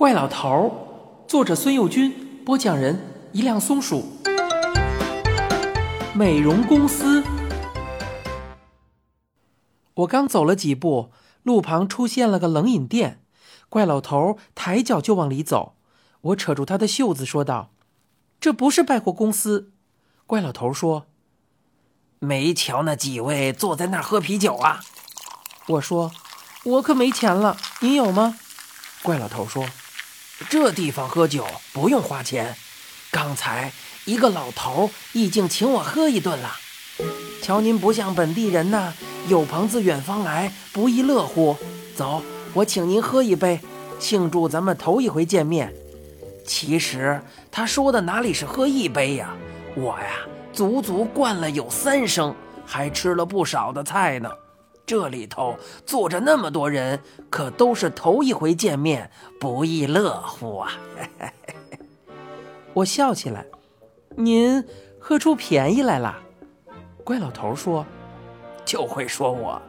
怪老头儿，作者孙幼军，播讲人一辆松鼠。美容公司，我刚走了几步，路旁出现了个冷饮店。怪老头抬脚就往里走，我扯住他的袖子说道：“这不是百货公司。”怪老头说：“没瞧那几位坐在那儿喝啤酒啊？”我说：“我可没钱了，您有吗？”怪老头说。这地方喝酒不用花钱，刚才一个老头已经请我喝一顿了。瞧您不像本地人呐，有朋自远方来，不亦乐乎？走，我请您喝一杯，庆祝咱们头一回见面。其实他说的哪里是喝一杯呀，我呀足足灌了有三升，还吃了不少的菜呢。这里头坐着那么多人，可都是头一回见面，不亦乐乎啊！我笑起来。您喝出便宜来了？怪老头说：“就会说我，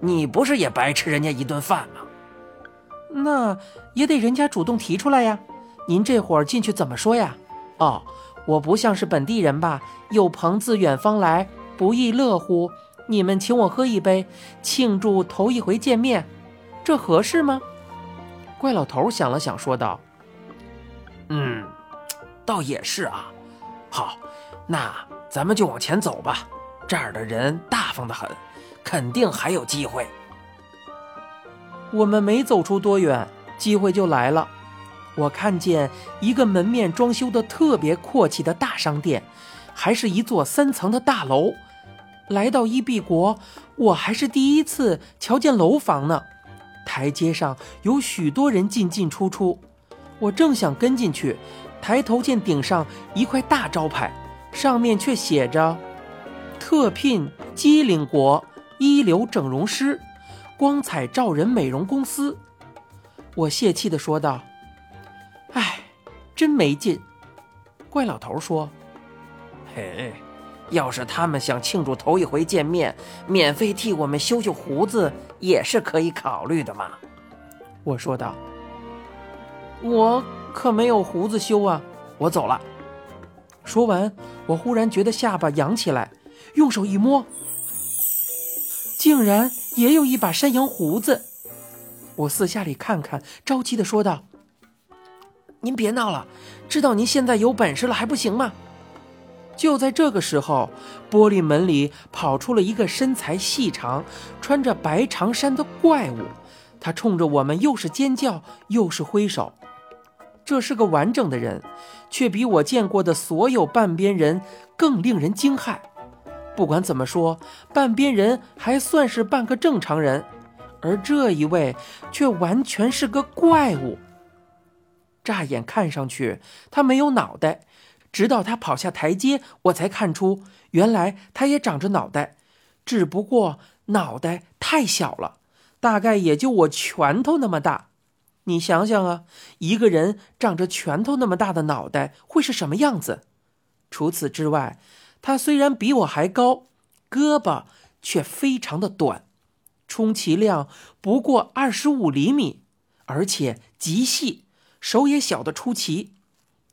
你不是也白吃人家一顿饭吗？那也得人家主动提出来呀。您这会儿进去怎么说呀？哦，我不像是本地人吧？有朋自远方来，不亦乐乎？”你们请我喝一杯，庆祝头一回见面，这合适吗？怪老头想了想，说道：“嗯，倒也是啊。好，那咱们就往前走吧。这儿的人大方的很，肯定还有机会。”我们没走出多远，机会就来了。我看见一个门面装修的特别阔气的大商店，还是一座三层的大楼。来到伊碧国，我还是第一次瞧见楼房呢。台阶上有许多人进进出出，我正想跟进去，抬头见顶上一块大招牌，上面却写着“特聘机灵国一流整容师，光彩照人美容公司”。我泄气地说道：“哎，真没劲。”怪老头说：“嘿。”要是他们想庆祝头一回见面，免费替我们修修胡子也是可以考虑的嘛。我说道。我可没有胡子修啊，我走了。说完，我忽然觉得下巴扬起来，用手一摸，竟然也有一把山羊胡子。我四下里看看，着急的说道：“您别闹了，知道您现在有本事了还不行吗？”就在这个时候，玻璃门里跑出了一个身材细长、穿着白长衫的怪物。他冲着我们又是尖叫又是挥手。这是个完整的人，却比我见过的所有半边人更令人惊骇。不管怎么说，半边人还算是半个正常人，而这一位却完全是个怪物。乍眼看上去，他没有脑袋。直到他跑下台阶，我才看出，原来他也长着脑袋，只不过脑袋太小了，大概也就我拳头那么大。你想想啊，一个人长着拳头那么大的脑袋会是什么样子？除此之外，他虽然比我还高，胳膊却非常的短，充其量不过二十五厘米，而且极细，手也小得出奇。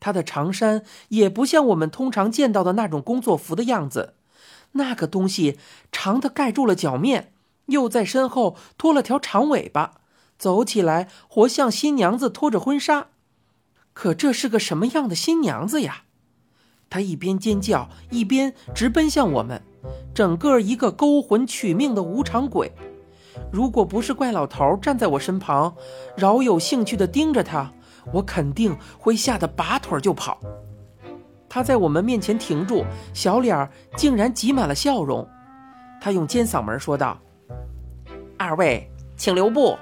他的长衫也不像我们通常见到的那种工作服的样子，那个东西长的盖住了脚面，又在身后拖了条长尾巴，走起来活像新娘子拖着婚纱。可这是个什么样的新娘子呀？他一边尖叫，一边直奔向我们，整个一个勾魂取命的无常鬼。如果不是怪老头站在我身旁，饶有兴趣地盯着他。我肯定会吓得拔腿就跑。他在我们面前停住，小脸儿竟然挤满了笑容。他用尖嗓门说道：“二位，请留步。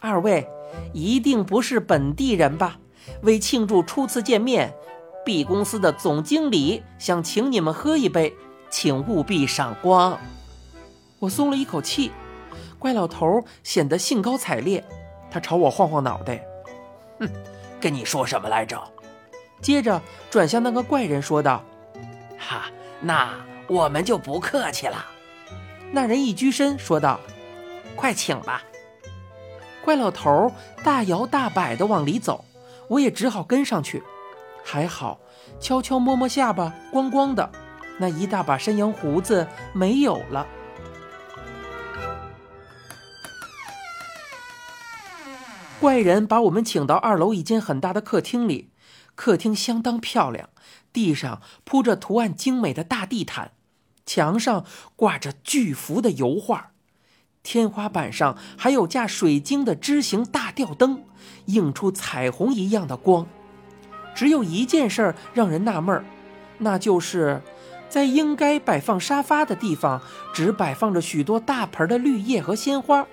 二位，一定不是本地人吧？为庆祝初次见面，B 公司的总经理想请你们喝一杯，请务必赏光。”我松了一口气。怪老头显得兴高采烈，他朝我晃晃脑袋，哼。跟你说什么来着？接着转向那个怪人说道：“哈，那我们就不客气了。”那人一居身说道：“快请吧。”怪老头大摇大摆地往里走，我也只好跟上去。还好，悄悄摸摸下巴，光光的，那一大把山羊胡子没有了。怪人把我们请到二楼一间很大的客厅里，客厅相当漂亮，地上铺着图案精美的大地毯，墙上挂着巨幅的油画，天花板上还有架水晶的枝形大吊灯，映出彩虹一样的光。只有一件事儿让人纳闷儿，那就是在应该摆放沙发的地方，只摆放着许多大盆的绿叶和鲜花。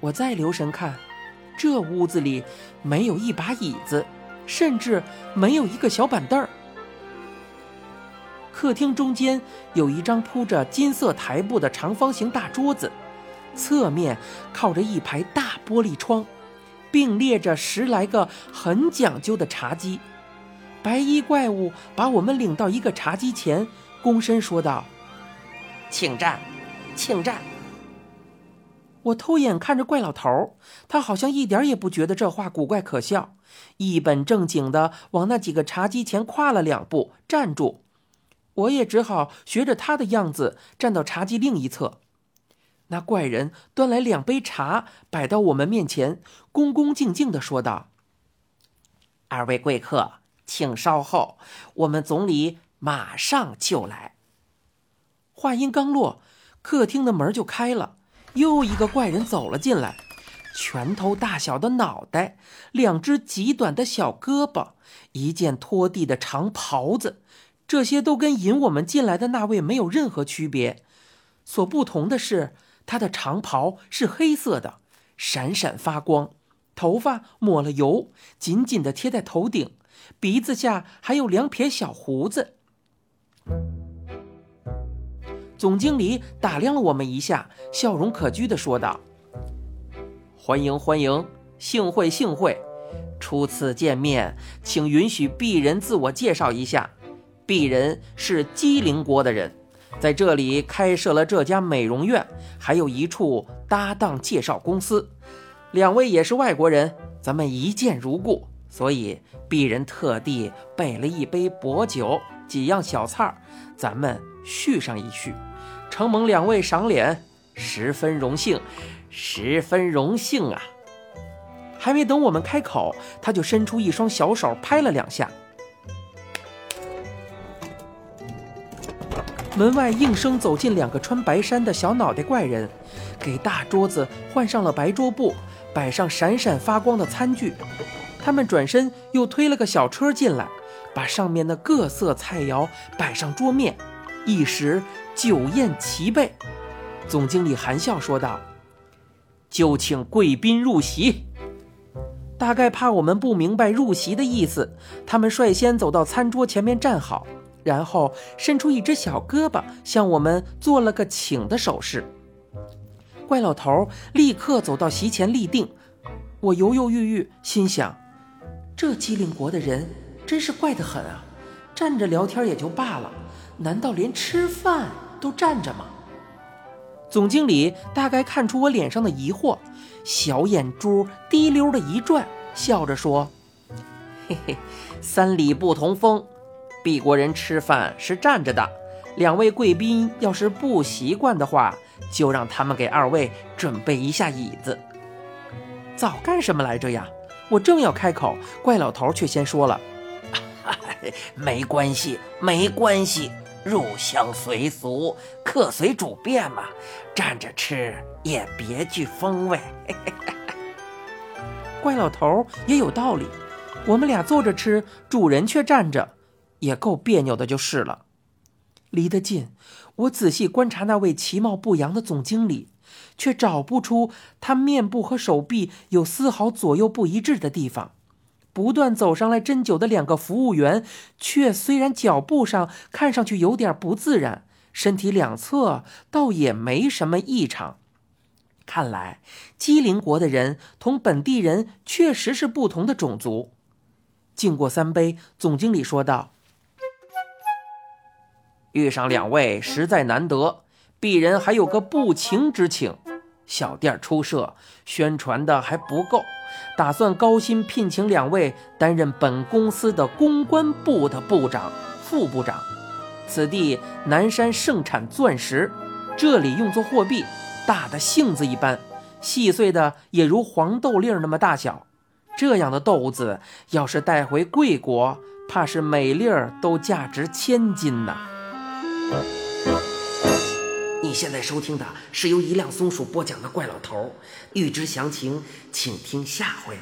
我再留神看。这屋子里没有一把椅子，甚至没有一个小板凳儿。客厅中间有一张铺着金色台布的长方形大桌子，侧面靠着一排大玻璃窗，并列着十来个很讲究的茶几。白衣怪物把我们领到一个茶几前，躬身说道：“请站，请站。”我偷眼看着怪老头，他好像一点也不觉得这话古怪可笑，一本正经的往那几个茶几前跨了两步，站住。我也只好学着他的样子站到茶几另一侧。那怪人端来两杯茶，摆到我们面前，恭恭敬敬的说道：“二位贵客，请稍后，我们总理马上就来。”话音刚落，客厅的门就开了。又一个怪人走了进来，拳头大小的脑袋，两只极短的小胳膊，一件拖地的长袍子，这些都跟引我们进来的那位没有任何区别。所不同的是，他的长袍是黑色的，闪闪发光，头发抹了油，紧紧地贴在头顶，鼻子下还有两撇小胡子。总经理打量了我们一下，笑容可掬地说道：“欢迎欢迎，幸会幸会。初次见面，请允许鄙人自我介绍一下。鄙人是机灵国的人，在这里开设了这家美容院，还有一处搭档介绍公司。两位也是外国人，咱们一见如故，所以鄙人特地备了一杯薄酒，几样小菜儿咱们叙上一叙。”承蒙两位赏脸，十分荣幸，十分荣幸啊！还没等我们开口，他就伸出一双小手拍了两下，门外应声走进两个穿白衫的小脑袋怪人，给大桌子换上了白桌布，摆上闪闪发光的餐具。他们转身又推了个小车进来，把上面的各色菜肴摆上桌面。一时酒宴齐备，总经理含笑说道：“就请贵宾入席。”大概怕我们不明白入席的意思，他们率先走到餐桌前面站好，然后伸出一只小胳膊向我们做了个请的手势。怪老头立刻走到席前立定。我犹犹豫豫，心想：这机灵国的人真是怪得很啊！站着聊天也就罢了。难道连吃饭都站着吗？总经理大概看出我脸上的疑惑，小眼珠滴溜的一转，笑着说：“嘿嘿，三里不同风，鄙国人吃饭是站着的。两位贵宾要是不习惯的话，就让他们给二位准备一下椅子。”早干什么来着呀？我正要开口，怪老头却先说了：“没关系，没关系。”入乡随俗，客随主便嘛，站着吃也别具风味。怪老头也有道理，我们俩坐着吃，主人却站着，也够别扭的，就是了。离得近，我仔细观察那位其貌不扬的总经理，却找不出他面部和手臂有丝毫左右不一致的地方。不断走上来斟酒的两个服务员，却虽然脚步上看上去有点不自然，身体两侧倒也没什么异常。看来机灵国的人同本地人确实是不同的种族。敬过三杯，总经理说道：“遇上两位实在难得，鄙人还有个不情之请。小店初设，宣传的还不够。”打算高薪聘请两位担任本公司的公关部的部长、副部长。此地南山盛产钻石，这里用作货币，大的杏子一般，细碎的也如黄豆粒儿那么大小。这样的豆子要是带回贵国，怕是每粒儿都价值千金呐。你现在收听的是由一辆松鼠播讲的怪老头，欲知详情，请听下回。